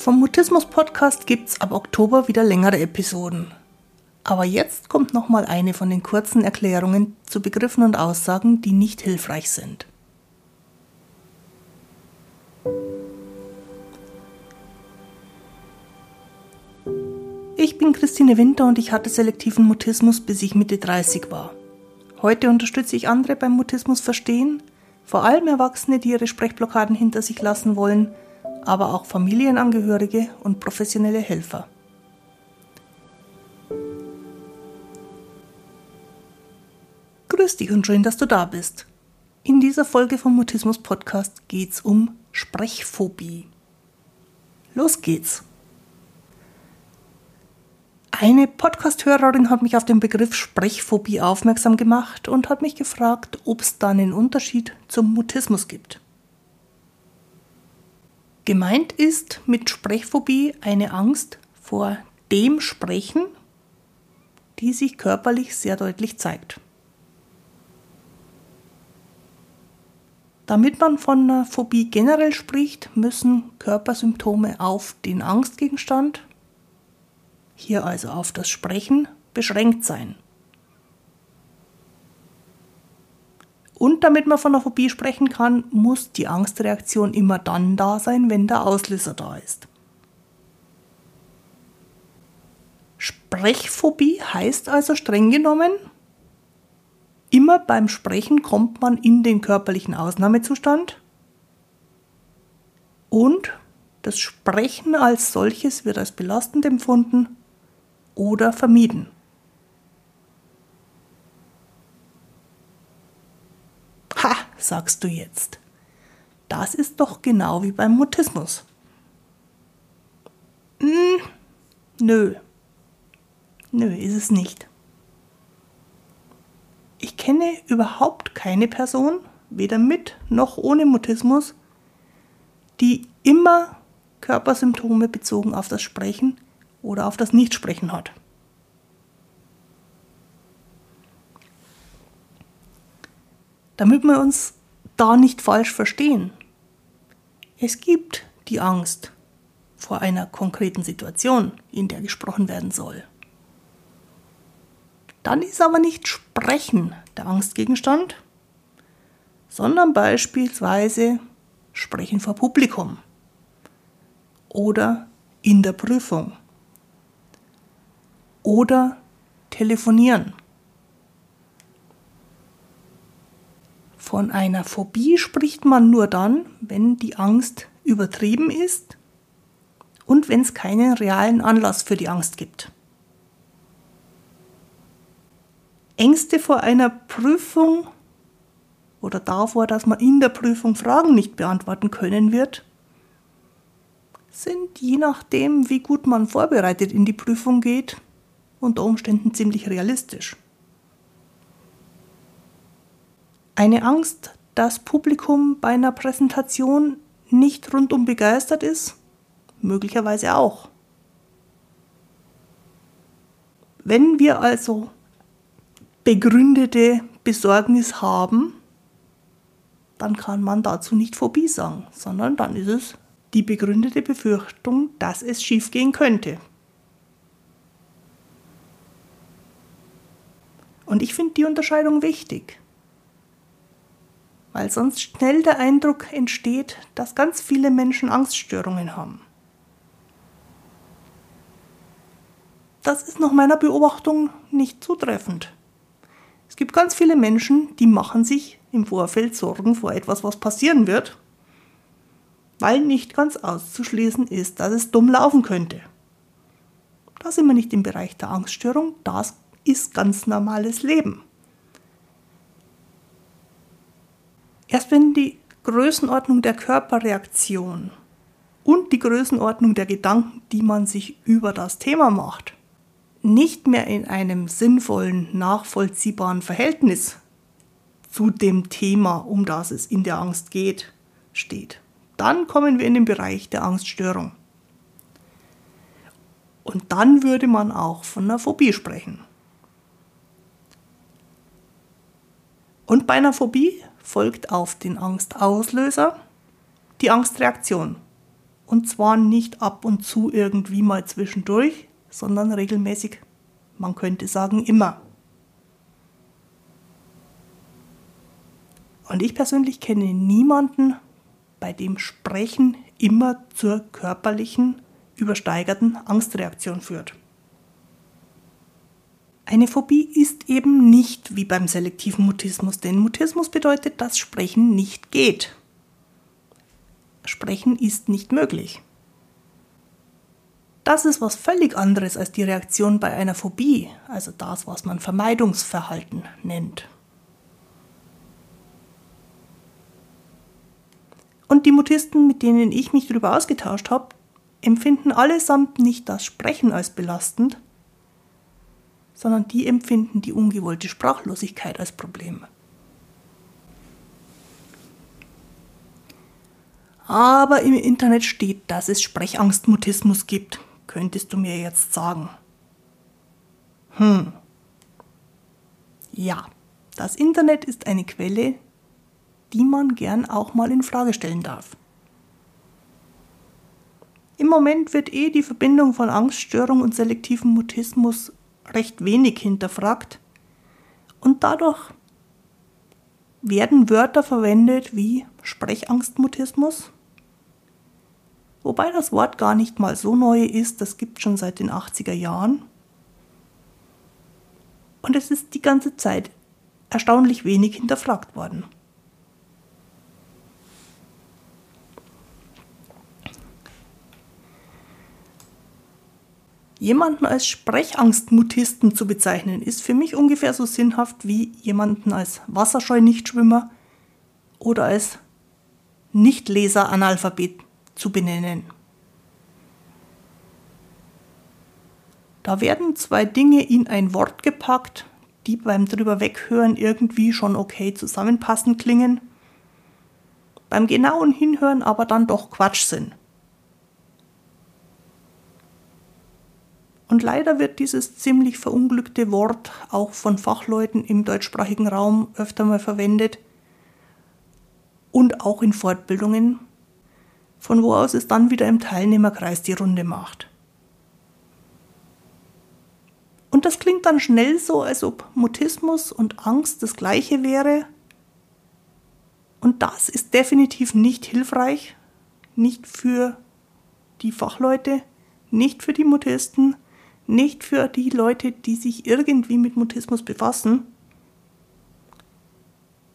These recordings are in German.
Vom Mutismus Podcast gibt's ab Oktober wieder längere Episoden. Aber jetzt kommt nochmal eine von den kurzen Erklärungen zu Begriffen und Aussagen, die nicht hilfreich sind. Ich bin Christine Winter und ich hatte selektiven Mutismus, bis ich Mitte 30 war. Heute unterstütze ich andere beim Mutismus verstehen, vor allem Erwachsene, die ihre Sprechblockaden hinter sich lassen wollen – aber auch Familienangehörige und professionelle Helfer. Grüß dich und schön, dass du da bist. In dieser Folge vom Mutismus Podcast geht's um Sprechphobie. Los geht's. Eine Podcast-Hörerin hat mich auf den Begriff Sprechphobie aufmerksam gemacht und hat mich gefragt, ob es da einen Unterschied zum Mutismus gibt. Gemeint ist mit Sprechphobie eine Angst vor dem Sprechen, die sich körperlich sehr deutlich zeigt. Damit man von einer Phobie generell spricht, müssen Körpersymptome auf den Angstgegenstand, hier also auf das Sprechen, beschränkt sein. Und damit man von einer Phobie sprechen kann, muss die Angstreaktion immer dann da sein, wenn der Auslöser da ist. Sprechphobie heißt also streng genommen, immer beim Sprechen kommt man in den körperlichen Ausnahmezustand und das Sprechen als solches wird als belastend empfunden oder vermieden. Sagst du jetzt. Das ist doch genau wie beim Mutismus. Hm, nö. Nö, ist es nicht. Ich kenne überhaupt keine Person, weder mit noch ohne Mutismus, die immer Körpersymptome bezogen auf das Sprechen oder auf das Nichtsprechen hat. Damit wir uns da nicht falsch verstehen. Es gibt die Angst vor einer konkreten Situation, in der gesprochen werden soll. Dann ist aber nicht Sprechen der Angstgegenstand, sondern beispielsweise Sprechen vor Publikum oder in der Prüfung oder telefonieren. Von einer Phobie spricht man nur dann, wenn die Angst übertrieben ist und wenn es keinen realen Anlass für die Angst gibt. Ängste vor einer Prüfung oder davor, dass man in der Prüfung Fragen nicht beantworten können wird, sind je nachdem, wie gut man vorbereitet in die Prüfung geht, unter Umständen ziemlich realistisch. Eine Angst, dass Publikum bei einer Präsentation nicht rundum begeistert ist? Möglicherweise auch. Wenn wir also begründete Besorgnis haben, dann kann man dazu nicht Phobie sagen, sondern dann ist es die begründete Befürchtung, dass es schiefgehen könnte. Und ich finde die Unterscheidung wichtig weil sonst schnell der Eindruck entsteht, dass ganz viele Menschen Angststörungen haben. Das ist nach meiner Beobachtung nicht zutreffend. Es gibt ganz viele Menschen, die machen sich im Vorfeld Sorgen vor etwas, was passieren wird, weil nicht ganz auszuschließen ist, dass es dumm laufen könnte. Da sind wir nicht im Bereich der Angststörung, das ist ganz normales Leben. Erst wenn die Größenordnung der Körperreaktion und die Größenordnung der Gedanken, die man sich über das Thema macht, nicht mehr in einem sinnvollen, nachvollziehbaren Verhältnis zu dem Thema, um das es in der Angst geht, steht, dann kommen wir in den Bereich der Angststörung. Und dann würde man auch von einer Phobie sprechen. Und bei einer Phobie folgt auf den Angstauslöser die Angstreaktion. Und zwar nicht ab und zu irgendwie mal zwischendurch, sondern regelmäßig, man könnte sagen immer. Und ich persönlich kenne niemanden, bei dem Sprechen immer zur körperlichen, übersteigerten Angstreaktion führt. Eine Phobie ist eben nicht wie beim selektiven Mutismus, denn Mutismus bedeutet, dass Sprechen nicht geht. Sprechen ist nicht möglich. Das ist was völlig anderes als die Reaktion bei einer Phobie, also das, was man Vermeidungsverhalten nennt. Und die Mutisten, mit denen ich mich darüber ausgetauscht habe, empfinden allesamt nicht das Sprechen als belastend, sondern die empfinden die ungewollte Sprachlosigkeit als Problem. Aber im Internet steht, dass es Sprechangstmutismus gibt, könntest du mir jetzt sagen. Hm. Ja, das Internet ist eine Quelle, die man gern auch mal in Frage stellen darf. Im Moment wird eh die Verbindung von Angststörung und selektivem Mutismus recht wenig hinterfragt und dadurch werden Wörter verwendet wie Sprechangstmutismus, wobei das Wort gar nicht mal so neu ist, das gibt schon seit den 80er Jahren. Und es ist die ganze Zeit erstaunlich wenig hinterfragt worden. Jemanden als Sprechangstmutisten zu bezeichnen, ist für mich ungefähr so sinnhaft wie jemanden als Wasserscheu-Nichtschwimmer oder als Nichtleser-Analphabet zu benennen. Da werden zwei Dinge in ein Wort gepackt, die beim drüber weghören irgendwie schon okay zusammenpassen klingen, beim genauen Hinhören aber dann doch Quatsch sind. Und leider wird dieses ziemlich verunglückte Wort auch von Fachleuten im deutschsprachigen Raum öfter mal verwendet und auch in Fortbildungen, von wo aus es dann wieder im Teilnehmerkreis die Runde macht. Und das klingt dann schnell so, als ob Mutismus und Angst das gleiche wäre. Und das ist definitiv nicht hilfreich, nicht für die Fachleute, nicht für die Mutisten, nicht für die Leute, die sich irgendwie mit Mutismus befassen.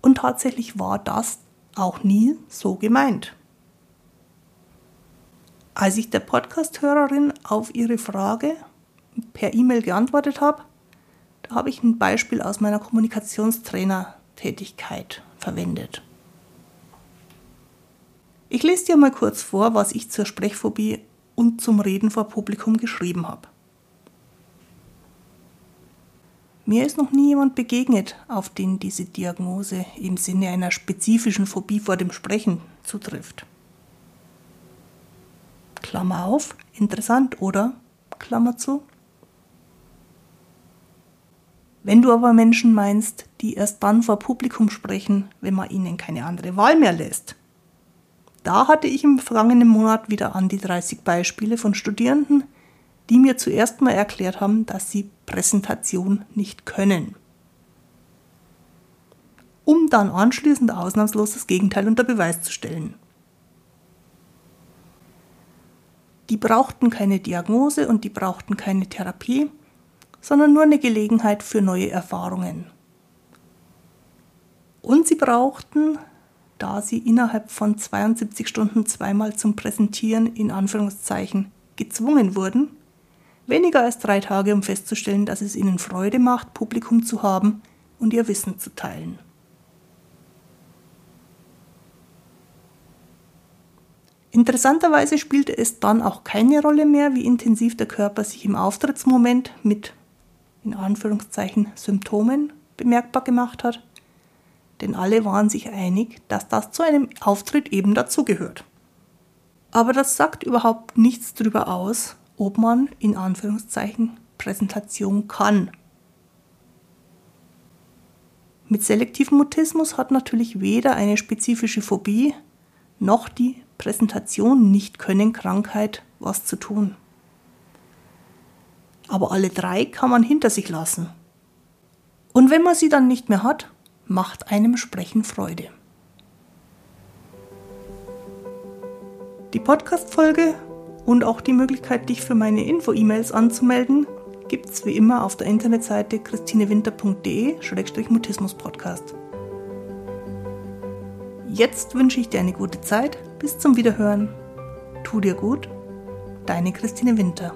Und tatsächlich war das auch nie so gemeint. Als ich der Podcast-Hörerin auf ihre Frage per E-Mail geantwortet habe, da habe ich ein Beispiel aus meiner Kommunikationstrainer-Tätigkeit verwendet. Ich lese dir mal kurz vor, was ich zur Sprechphobie und zum Reden vor Publikum geschrieben habe. Mir ist noch nie jemand begegnet, auf den diese Diagnose im Sinne einer spezifischen Phobie vor dem Sprechen zutrifft. Klammer auf, interessant, oder? Klammer zu. Wenn du aber Menschen meinst, die erst dann vor Publikum sprechen, wenn man ihnen keine andere Wahl mehr lässt. Da hatte ich im vergangenen Monat wieder an die 30 Beispiele von Studierenden, die mir zuerst mal erklärt haben, dass sie Präsentation nicht können. Um dann anschließend ausnahmslos das Gegenteil unter Beweis zu stellen. Die brauchten keine Diagnose und die brauchten keine Therapie, sondern nur eine Gelegenheit für neue Erfahrungen. Und sie brauchten, da sie innerhalb von 72 Stunden zweimal zum Präsentieren in Anführungszeichen gezwungen wurden, Weniger als drei Tage, um festzustellen, dass es ihnen Freude macht, Publikum zu haben und ihr Wissen zu teilen. Interessanterweise spielte es dann auch keine Rolle mehr, wie intensiv der Körper sich im Auftrittsmoment mit in Anführungszeichen Symptomen bemerkbar gemacht hat, denn alle waren sich einig, dass das zu einem Auftritt eben dazugehört. Aber das sagt überhaupt nichts darüber aus, ob man in Anführungszeichen Präsentation kann. Mit selektivem Mutismus hat natürlich weder eine spezifische Phobie noch die Präsentation, Nicht-Können, Krankheit was zu tun. Aber alle drei kann man hinter sich lassen. Und wenn man sie dann nicht mehr hat, macht einem Sprechen Freude. Die Podcast-Folge und auch die Möglichkeit, dich für meine Info-E-Mails anzumelden, gibt es wie immer auf der Internetseite christinewinter.de-mutismus-podcast. Jetzt wünsche ich dir eine gute Zeit. Bis zum Wiederhören. Tu dir gut. Deine Christine Winter.